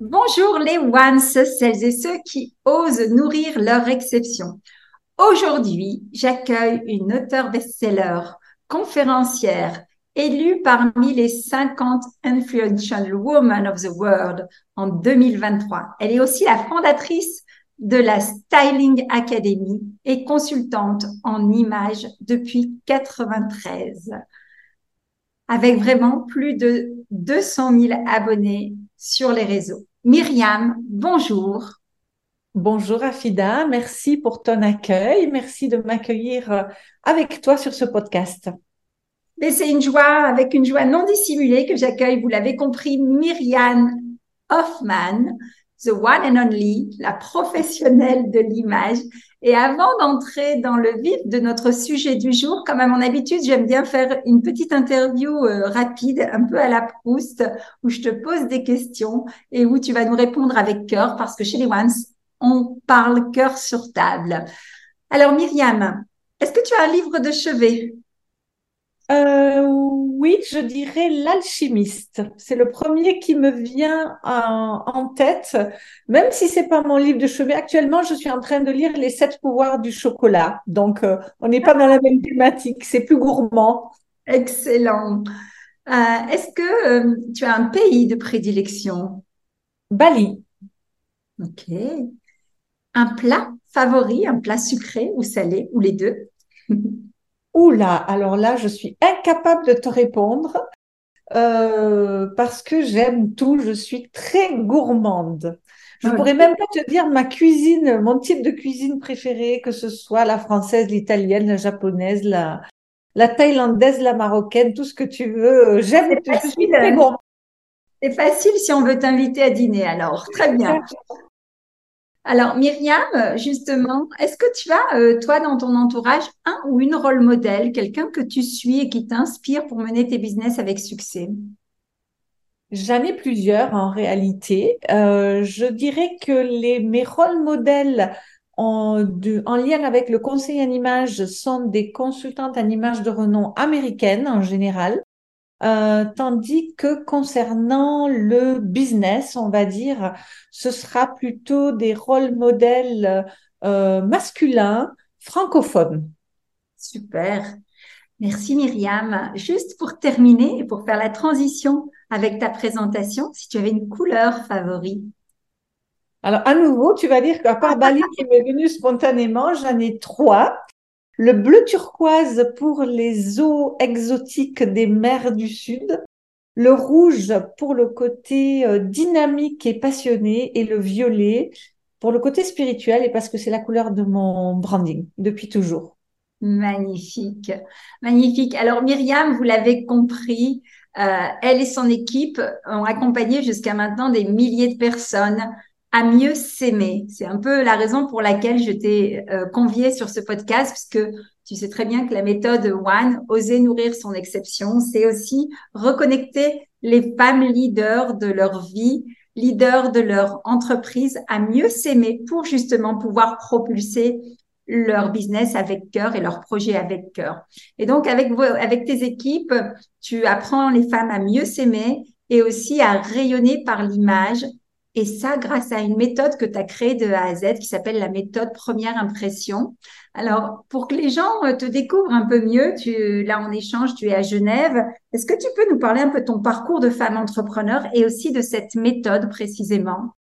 Bonjour les ones, celles et ceux qui osent nourrir leur exception. Aujourd'hui, j'accueille une auteure best-seller, conférencière, élue parmi les 50 Influential Women of the World en 2023. Elle est aussi la fondatrice de la Styling Academy et consultante en images depuis 93. Avec vraiment plus de 200 000 abonnés sur les réseaux. Myriam, bonjour. Bonjour Afida, merci pour ton accueil, merci de m'accueillir euh, avec toi sur ce podcast. C'est une joie, avec une joie non dissimulée que j'accueille, vous l'avez compris, Myriam Hoffman, the one and only, la professionnelle de l'image. Et avant d'entrer dans le vif de notre sujet du jour, comme à mon habitude, j'aime bien faire une petite interview euh, rapide, un peu à la Proust, où je te pose des questions et où tu vas nous répondre avec cœur, parce que chez les Ones, on parle cœur sur table. Alors Myriam, est-ce que tu as un livre de chevet? Euh, oui, je dirais l'alchimiste. C'est le premier qui me vient en, tête, même si c'est pas mon livre de chevet. Actuellement, je suis en train de lire Les sept pouvoirs du chocolat. Donc, euh, on n'est pas dans la même thématique. C'est plus gourmand. Excellent. Euh, est-ce que euh, tu as un pays de prédilection? Bali. Ok. Un plat favori, un plat sucré ou salé, ou les deux? Oula, alors là, je suis incapable de te répondre euh, parce que j'aime tout. Je suis très gourmande. Je ne pourrais même pas te dire ma cuisine, mon type de cuisine préférée, que ce soit la française, l'italienne, la japonaise, la, la thaïlandaise, la marocaine, tout ce que tu veux. J'aime, je suis très gourmande. C'est facile si on veut t'inviter à dîner, alors. Très bien. Alors, Myriam, justement, est-ce que tu as, euh, toi, dans ton entourage, un ou une rôle modèle, quelqu'un que tu suis et qui t'inspire pour mener tes business avec succès? J'en ai plusieurs en réalité. Euh, je dirais que les, mes rôles modèles en, en lien avec le conseil en image sont des consultantes en image de renom américaines en général. Euh, tandis que concernant le business, on va dire, ce sera plutôt des rôles modèles euh, masculins francophones. Super. Merci Myriam. Juste pour terminer et pour faire la transition avec ta présentation, si tu avais une couleur favorite. Alors, à nouveau, tu vas dire qu'à part Bali qui m'est venu spontanément, j'en ai trois le bleu turquoise pour les eaux exotiques des mers du Sud, le rouge pour le côté euh, dynamique et passionné et le violet pour le côté spirituel et parce que c'est la couleur de mon branding depuis toujours. Magnifique, magnifique. Alors Myriam, vous l'avez compris, euh, elle et son équipe ont accompagné jusqu'à maintenant des milliers de personnes à mieux s'aimer. C'est un peu la raison pour laquelle je t'ai euh, conviée sur ce podcast, puisque tu sais très bien que la méthode One, oser nourrir son exception, c'est aussi reconnecter les femmes leaders de leur vie, leaders de leur entreprise à mieux s'aimer pour justement pouvoir propulser leur business avec cœur et leur projet avec cœur. Et donc, avec, avec tes équipes, tu apprends les femmes à mieux s'aimer et aussi à rayonner par l'image et ça, grâce à une méthode que tu as créée de A à Z qui s'appelle la méthode première impression. Alors, pour que les gens euh, te découvrent un peu mieux, tu, là, en échange, tu es à Genève. Est-ce que tu peux nous parler un peu de ton parcours de femme entrepreneur et aussi de cette méthode précisément?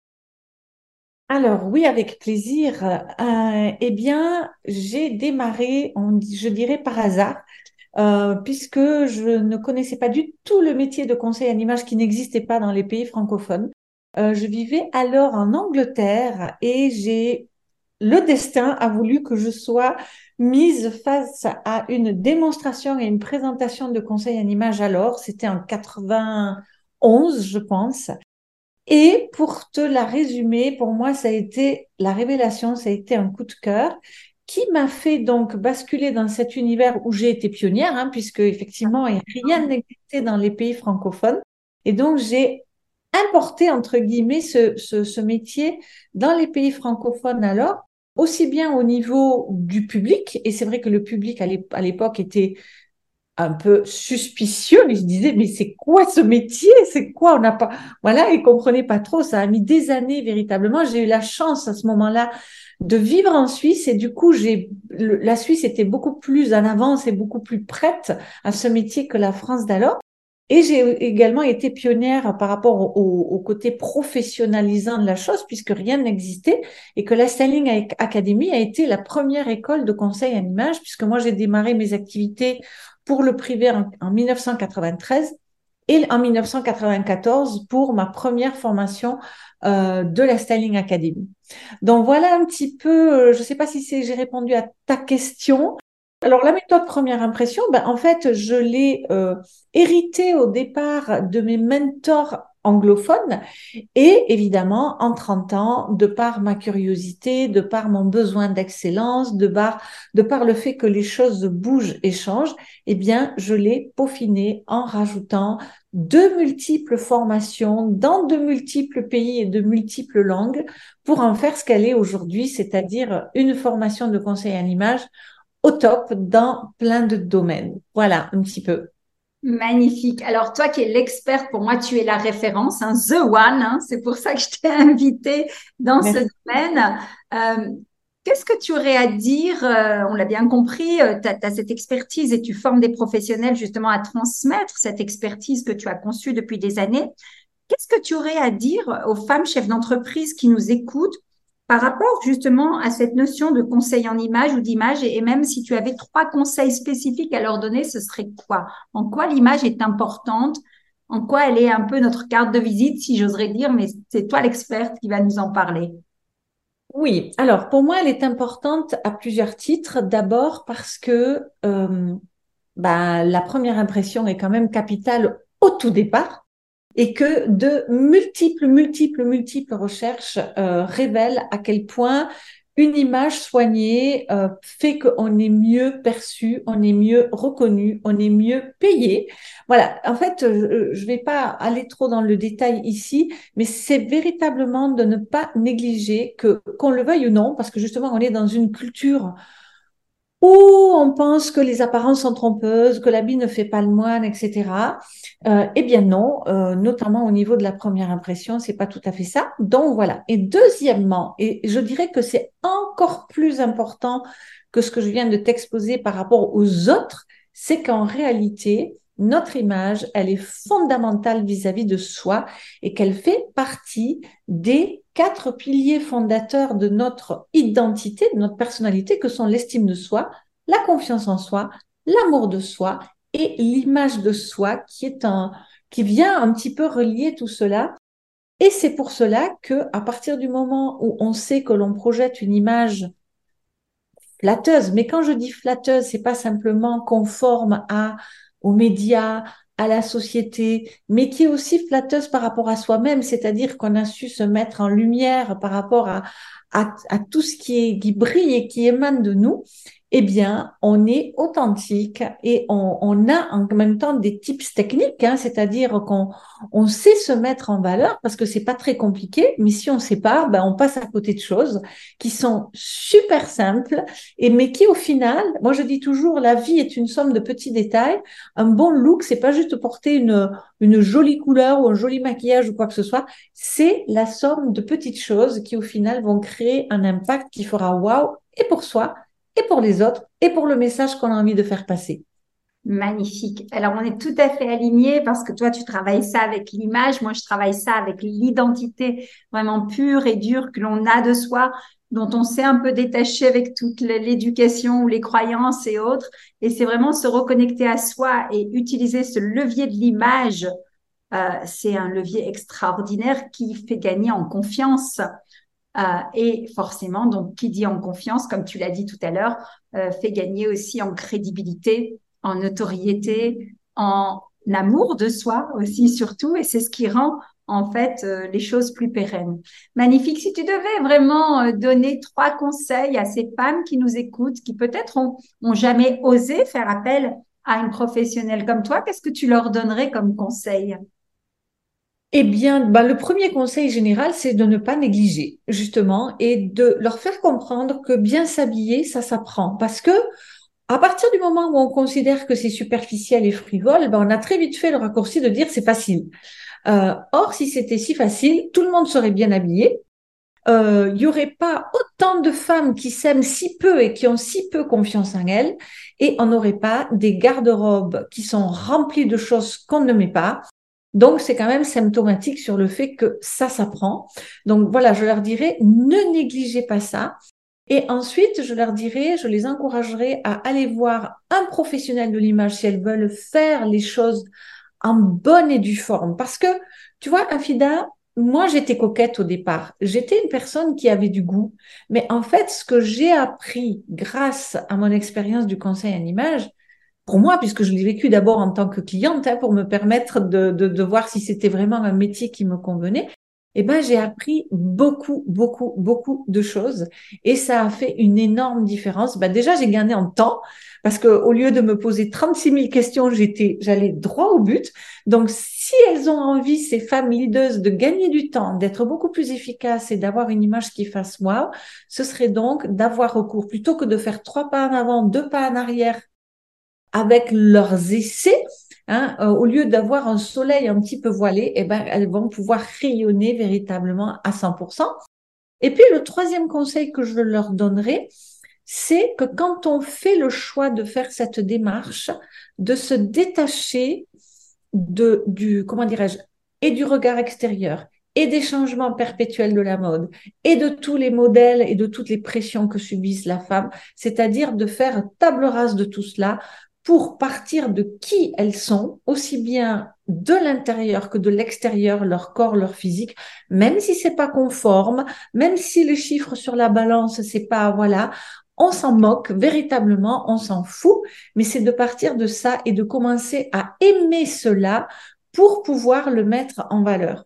Alors oui, avec plaisir. Euh, eh bien, j'ai démarré, je dirais par hasard, euh, puisque je ne connaissais pas du tout le métier de conseil en image qui n'existait pas dans les pays francophones. Euh, je vivais alors en Angleterre et j'ai le destin a voulu que je sois mise face à une démonstration et une présentation de conseil en image alors, c'était en 91, je pense. Et pour te la résumer, pour moi, ça a été la révélation, ça a été un coup de cœur qui m'a fait donc basculer dans cet univers où j'ai été pionnière, hein, puisque effectivement, rien n'existait dans les pays francophones. Et donc, j'ai importé, entre guillemets, ce, ce, ce métier dans les pays francophones alors, aussi bien au niveau du public, et c'est vrai que le public à l'époque était un peu suspicieux, mais je disais, mais c'est quoi ce métier? C'est quoi? On n'a pas, voilà, ils comprenaient pas trop. Ça a mis des années véritablement. J'ai eu la chance à ce moment-là de vivre en Suisse et du coup, j'ai, la Suisse était beaucoup plus en avance et beaucoup plus prête à ce métier que la France d'alors. Et j'ai également été pionnière par rapport au, côté professionnalisant de la chose, puisque rien n'existait, et que la Styling Academy a été la première école de conseil en image, puisque moi j'ai démarré mes activités pour le privé en, 1993 et en 1994 pour ma première formation euh, de la Styling Academy. Donc voilà un petit peu, euh, je ne sais pas si j'ai répondu à ta question. Alors la méthode première impression, ben, en fait, je l'ai euh, héritée au départ de mes mentors anglophone. Et évidemment, en 30 ans, de par ma curiosité, de par mon besoin d'excellence, de par, de par le fait que les choses bougent et changent, eh bien, je l'ai peaufiné en rajoutant de multiples formations dans de multiples pays et de multiples langues pour en faire ce qu'elle est aujourd'hui, c'est-à-dire une formation de conseil en image au top dans plein de domaines. Voilà un petit peu. Magnifique. Alors toi qui es l'experte, pour moi tu es la référence, hein, the one. Hein, c'est pour ça que je t'ai invité dans ce domaine. Euh, qu'est-ce que tu aurais à dire euh, On l'a bien compris, euh, tu as, cette expertise et tu formes des professionnels justement à transmettre cette expertise que tu as conçue depuis des années. Qu'est-ce que tu aurais à dire aux femmes chefs d'entreprise qui nous écoutent par rapport justement à cette notion de conseil en image ou d'image, et, même si tu avais trois conseils spécifiques à leur donner, ce serait quoi? En quoi l'image est importante? En quoi elle est un peu notre carte de visite, si j'oserais dire, mais c'est toi l'experte qui va nous en parler? Oui, alors pour moi, elle est importante à plusieurs titres. D'abord parce que euh, bah, la première impression est quand même capitale au tout départ et que de multiples, multiples, multiples recherches euh, révèlent à quel point une image soignée euh, fait qu'on est mieux perçu, on est mieux reconnu, on est mieux payé. Voilà, en fait, je ne vais pas aller trop dans le détail ici, mais c'est véritablement de ne pas négliger que, qu'on le veuille ou non, parce que justement, on est dans une culture où on pense que les apparences sont trompeuses, que l'habit ne fait pas le moine, etc. Euh, eh bien non, euh, notamment au niveau de la première impression, c'est pas tout à fait ça. Donc voilà. Et deuxièmement, et je dirais que c'est encore plus important que ce que je viens de t'exposer par rapport aux autres, c'est qu'en réalité, notre image, elle est fondamentale vis-à-vis -vis de soi et qu'elle fait partie des quatre piliers fondateurs de notre identité, de notre personnalité, que sont l'estime de soi, la confiance en soi, l'amour de soi et l'image de soi qui est un, qui vient un petit peu relier tout cela. Et c'est pour cela que, à partir du moment où on sait que l'on projette une image flatteuse, mais quand je dis flatteuse, c'est pas simplement conforme à aux médias, à la société, mais qui est aussi flatteuse par rapport à soi-même, c'est-à-dire qu'on a su se mettre en lumière par rapport à, tout ce qui brille et qui émane de nous, eh bien, on est authentique et on, a en même temps des tips techniques, hein, c'est-à-dire qu'on on sait se mettre en valeur parce que c'est pas très compliqué, mais si on sait pas, ben on passe à côté de choses qui sont super simples et mais qui au final, moi je dis toujours, la vie est une somme de petits détails. Un bon look, c'est pas juste porter une une jolie couleur ou un joli maquillage ou quoi que ce soit, c'est la somme de petites choses qui au final vont créer un impact qui fera waouh et pour soi et pour les autres et pour le message qu'on a envie de faire passer. Magnifique. Alors, on est tout à fait alignés parce que toi, tu travailles ça avec l'image. Moi, je travaille ça avec l'identité vraiment pure et dure que l'on a de soi, dont on s'est un peu détaché avec toute l'éducation ou les croyances et autres. Et c'est vraiment se reconnecter à soi et utiliser ce levier de l'image. Euh, c'est un levier extraordinaire qui fait gagner en confiance. Euh, et forcément, donc, qui dit en confiance, comme tu l'as dit tout à l'heure, euh, fait gagner aussi en crédibilité en notoriété, en amour de soi aussi surtout, et c'est ce qui rend en fait euh, les choses plus pérennes. Magnifique. Si tu devais vraiment donner trois conseils à ces femmes qui nous écoutent, qui peut-être ont, ont jamais osé faire appel à une professionnelle comme toi, qu'est-ce que tu leur donnerais comme conseil? Eh bien, bah, le premier conseil général, c'est de ne pas négliger, justement, et de leur faire comprendre que bien s'habiller, ça s'apprend. Parce que à partir du moment où on considère que c'est superficiel et frivole, ben on a très vite fait le raccourci de dire c'est facile. Euh, or, si c'était si facile, tout le monde serait bien habillé. Euh, il n'y aurait pas autant de femmes qui s'aiment si peu et qui ont si peu confiance en elles, et on n'aurait pas des garde-robes qui sont remplies de choses qu'on ne met pas. Donc, c'est quand même symptomatique sur le fait que ça s'apprend. Donc, voilà, je leur dirais, ne négligez pas ça. Et ensuite, je leur dirais, je les encouragerai à aller voir un professionnel de l'image si elles veulent faire les choses en bonne et due forme. Parce que, tu vois, Afida, moi, j'étais coquette au départ. J'étais une personne qui avait du goût. Mais en fait, ce que j'ai appris grâce à mon expérience du conseil en image, pour moi, puisque je l'ai vécu d'abord en tant que cliente, hein, pour me permettre de, de, de voir si c'était vraiment un métier qui me convenait, eh ben, j'ai appris beaucoup, beaucoup, beaucoup de choses et ça a fait une énorme différence. Ben, déjà, j'ai gagné en temps parce que au lieu de me poser 36 000 questions, j'étais, j'allais droit au but. Donc, si elles ont envie, ces femmes leaders, de gagner du temps, d'être beaucoup plus efficaces et d'avoir une image qui fasse wow, ce serait donc d'avoir recours plutôt que de faire trois pas en avant, deux pas en arrière avec leurs essais, Hein, euh, au lieu d'avoir un soleil un petit peu voilé, eh ben, elles vont pouvoir rayonner véritablement à 100%. Et puis le troisième conseil que je leur donnerai, c'est que quand on fait le choix de faire cette démarche, de se détacher de, du, comment dirais-je, et du regard extérieur, et des changements perpétuels de la mode, et de tous les modèles et de toutes les pressions que subissent la femme, c'est-à-dire de faire table rase de tout cela pour partir de qui elles sont, aussi bien de l'intérieur que de l'extérieur, leur corps, leur physique, même si c'est pas conforme, même si les chiffres sur la balance, c'est pas, voilà, on s'en moque véritablement, on s'en fout, mais c'est de partir de ça et de commencer à aimer cela pour pouvoir le mettre en valeur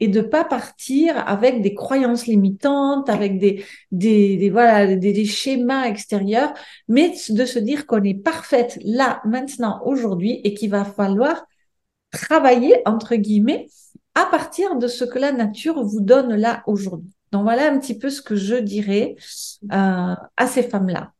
et de pas partir avec des croyances limitantes, avec des, des, voilà, des, des, schémas extérieurs, mais de se dire qu'on est parfaite là, maintenant, aujourd'hui et qu'il va falloir travailler, entre guillemets, à partir de ce que la nature vous donne là aujourd'hui. Donc voilà un petit peu ce que je dirais euh, à ces femmes-là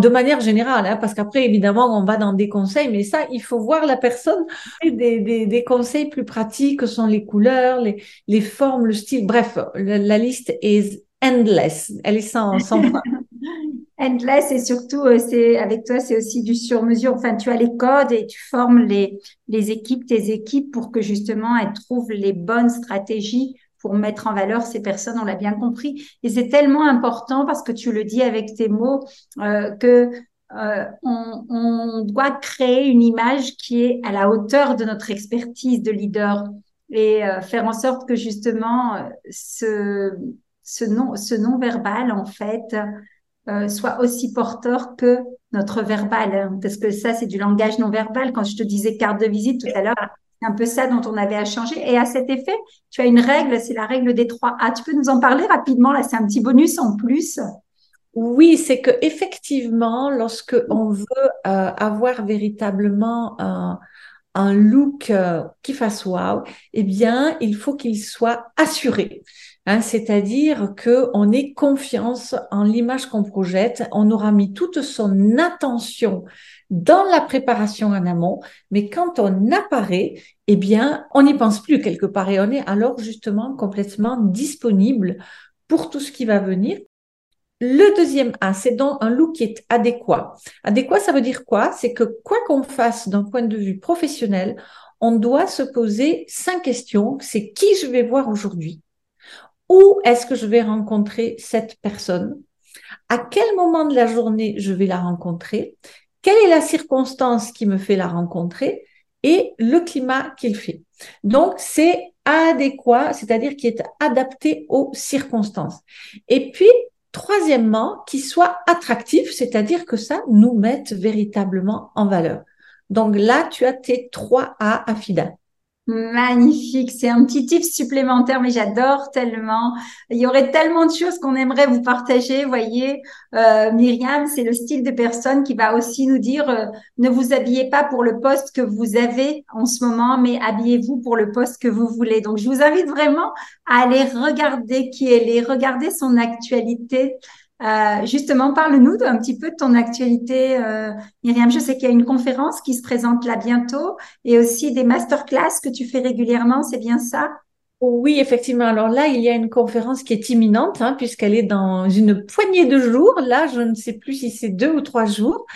de manière générale, hein, parce qu'après, évidemment, on va dans des conseils, mais ça, il faut voir la personne. Des, des, des conseils plus pratiques sont les couleurs, les, les formes, le style. Bref, la, liste est endless. Elle est sans, sans fin. endless et surtout, euh, c'est avec toi, c'est aussi du sur-mesure. Enfin, tu as les codes et tu formes les, les équipes, tes équipes pour que justement elles trouvent les bonnes stratégies pour mettre en valeur ces personnes, on l'a bien compris. Et c'est tellement important parce que tu le dis avec tes mots euh, que euh, on, on, doit créer une image qui est à la hauteur de notre expertise de leader et euh, faire en sorte que justement euh, ce, ce non ce non verbal en fait euh, soit aussi porteur que notre verbal parce que ça c'est du langage non verbal quand je te disais carte de visite tout à l'heure un peu ça dont on avait à changer. Et à cet effet, tu as une règle, c'est la règle des trois A. Tu peux nous en parler rapidement Là, c'est un petit bonus en plus. Oui, c'est que effectivement, lorsque on veut euh, avoir véritablement un, un look euh, qui fasse wow, eh bien, il faut qu'il soit assuré. Hein, c'est-à-dire que on ait confiance en l'image qu'on projette. On aura mis toute son attention dans la préparation en amont, mais quand on apparaît, eh bien, on n'y pense plus quelque part et on est alors justement complètement disponible pour tout ce qui va venir. le deuxième A, c'est donc un look qui est adéquat. Adéquat, ça veut dire quoi? C'est que quoi qu'on fasse d'un point de vue professionnel, on doit se poser cinq questions. C'est qui je vais voir aujourd'hui? Où est-ce que je vais rencontrer cette personne? À quel moment de la journée je vais la rencontrer? Quelle est la circonstance qui me fait la rencontrer Et le climat qu'il fait. Donc, c'est adéquat, c'est-à-dire qui est adapté aux circonstances. Et puis, Troisièmement, qu'il soit attractif, c'est-à-dire que ça nous mette véritablement en valeur. Donc là, tu as tes trois A affida. Magnifique, c'est un petit tip supplémentaire, mais j'adore tellement. Il y aurait tellement de choses qu'on aimerait vous partager. Voyez, euh, Myriam, c'est le style de personne qui va aussi nous dire euh, ne vous habillez pas pour le poste que vous avez en ce moment, mais habillez-vous pour le poste que vous voulez. Donc, je vous invite vraiment à aller regarder qui elle est, regarder son actualité. Euh, justement, parle-nous un petit peu de ton actualité, euh, Myriam. Je sais qu'il y a une conférence qui se présente là bientôt et aussi des masterclass que tu fais régulièrement, c'est bien ça? Oui, effectivement. Alors là, il y a une conférence qui est imminente hein, puisqu'elle est dans une poignée de jours. Là, je ne sais plus si c'est deux ou trois jours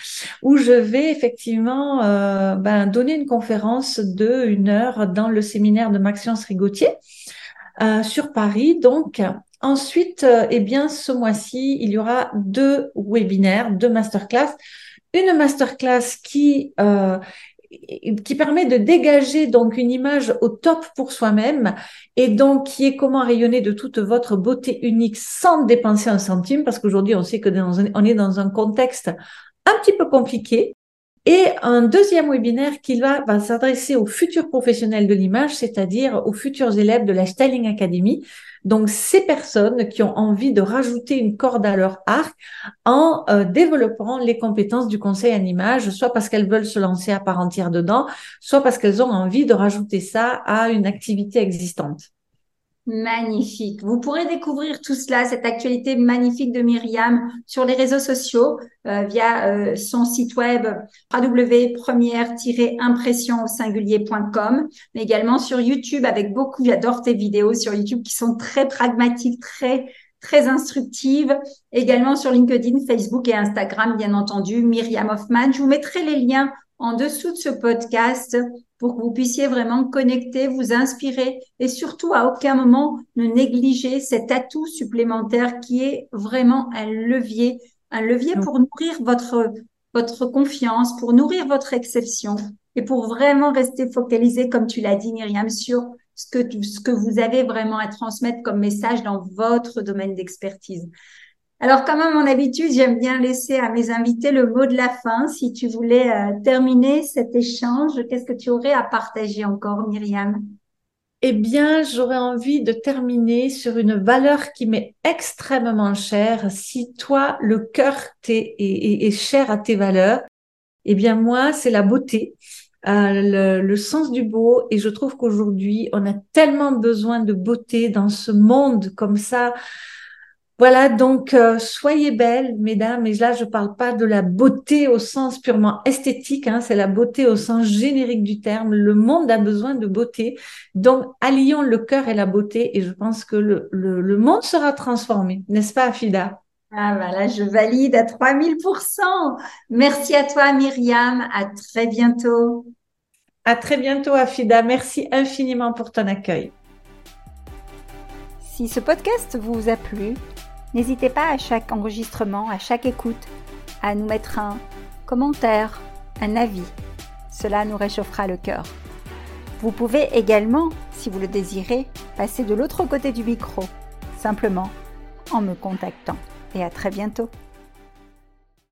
où je vais effectivement euh, ben, donner une conférence de une heure dans le séminaire de Maxence Rigotier. Euh, sur Paris. Donc, Ensuite, euh, eh bien, ce mois-ci, il y aura deux webinaires, deux masterclass. Une masterclass qui euh, qui permet de dégager donc une image au top pour soi-même et donc qui est comment rayonner de toute votre beauté unique sans dépenser un centime parce qu'aujourd'hui on sait que on est dans un contexte un petit peu compliqué et un deuxième webinaire qui va, s'adresser aux futurs professionnels de l'image, c'est-à-dire aux futurs élèves de la Styling Academy. Donc, ces personnes qui ont envie de rajouter une corde à leur arc en euh, développant les compétences du conseil en image, soit parce qu'elles veulent se lancer à part entière dedans, soit parce qu'elles ont envie de rajouter ça à une activité existante. Magnifique. Vous pourrez découvrir tout cela, cette actualité magnifique de Myriam sur les réseaux sociaux euh, via euh, son site web www.première-impression au singulier.com, mais également sur YouTube avec beaucoup, j'adore tes vidéos sur YouTube qui sont très pragmatiques, très très instructives. Également sur LinkedIn, Facebook et Instagram, bien entendu, Myriam Hoffman. Je vous mettrai les liens en dessous de ce podcast pour que vous puissiez vraiment connecter, vous inspirer et surtout à aucun moment ne négliger cet atout supplémentaire qui est vraiment un levier, un levier pour nourrir votre, votre confiance, pour nourrir votre exception et pour vraiment rester focalisé, comme tu l'as dit, Myriam, sur ce que, ce que vous avez vraiment à transmettre comme message dans votre domaine d'expertise. Alors, comme à mon habitude, j'aime bien laisser à mes invités le mot de la fin. Si tu voulais euh, terminer cet échange, qu'est-ce que tu aurais à partager encore, Myriam? Eh bien, j'aurais envie de terminer sur une valeur qui m'est extrêmement chère. Si toi, le cœur est, est, cher à tes valeurs, eh bien, moi, c'est la beauté. Euh, le, le, sens du beau et je trouve qu'aujourd'hui on a tellement besoin de beauté dans ce monde comme ça voilà, donc euh, soyez belles, mesdames. Et là, je ne parle pas de la beauté au sens purement esthétique, hein, c'est la beauté au sens générique du terme. Le monde a besoin de beauté. Donc, allions le cœur et la beauté. Et je pense que le, le, monde sera transformé, n'est-ce pas, Afida ah voilà, je valide à 3000%. Merci à toi, Myriam. À très bientôt. À très bientôt, Afida. Merci infiniment pour ton accueil. Si ce podcast vous a plu, N'hésitez pas à chaque enregistrement, à chaque écoute, à nous mettre un commentaire, un avis. Cela nous réchauffera le cœur. Vous pouvez également, si vous le désirez, passer de l'autre côté du micro, simplement en me contactant. Et à très bientôt.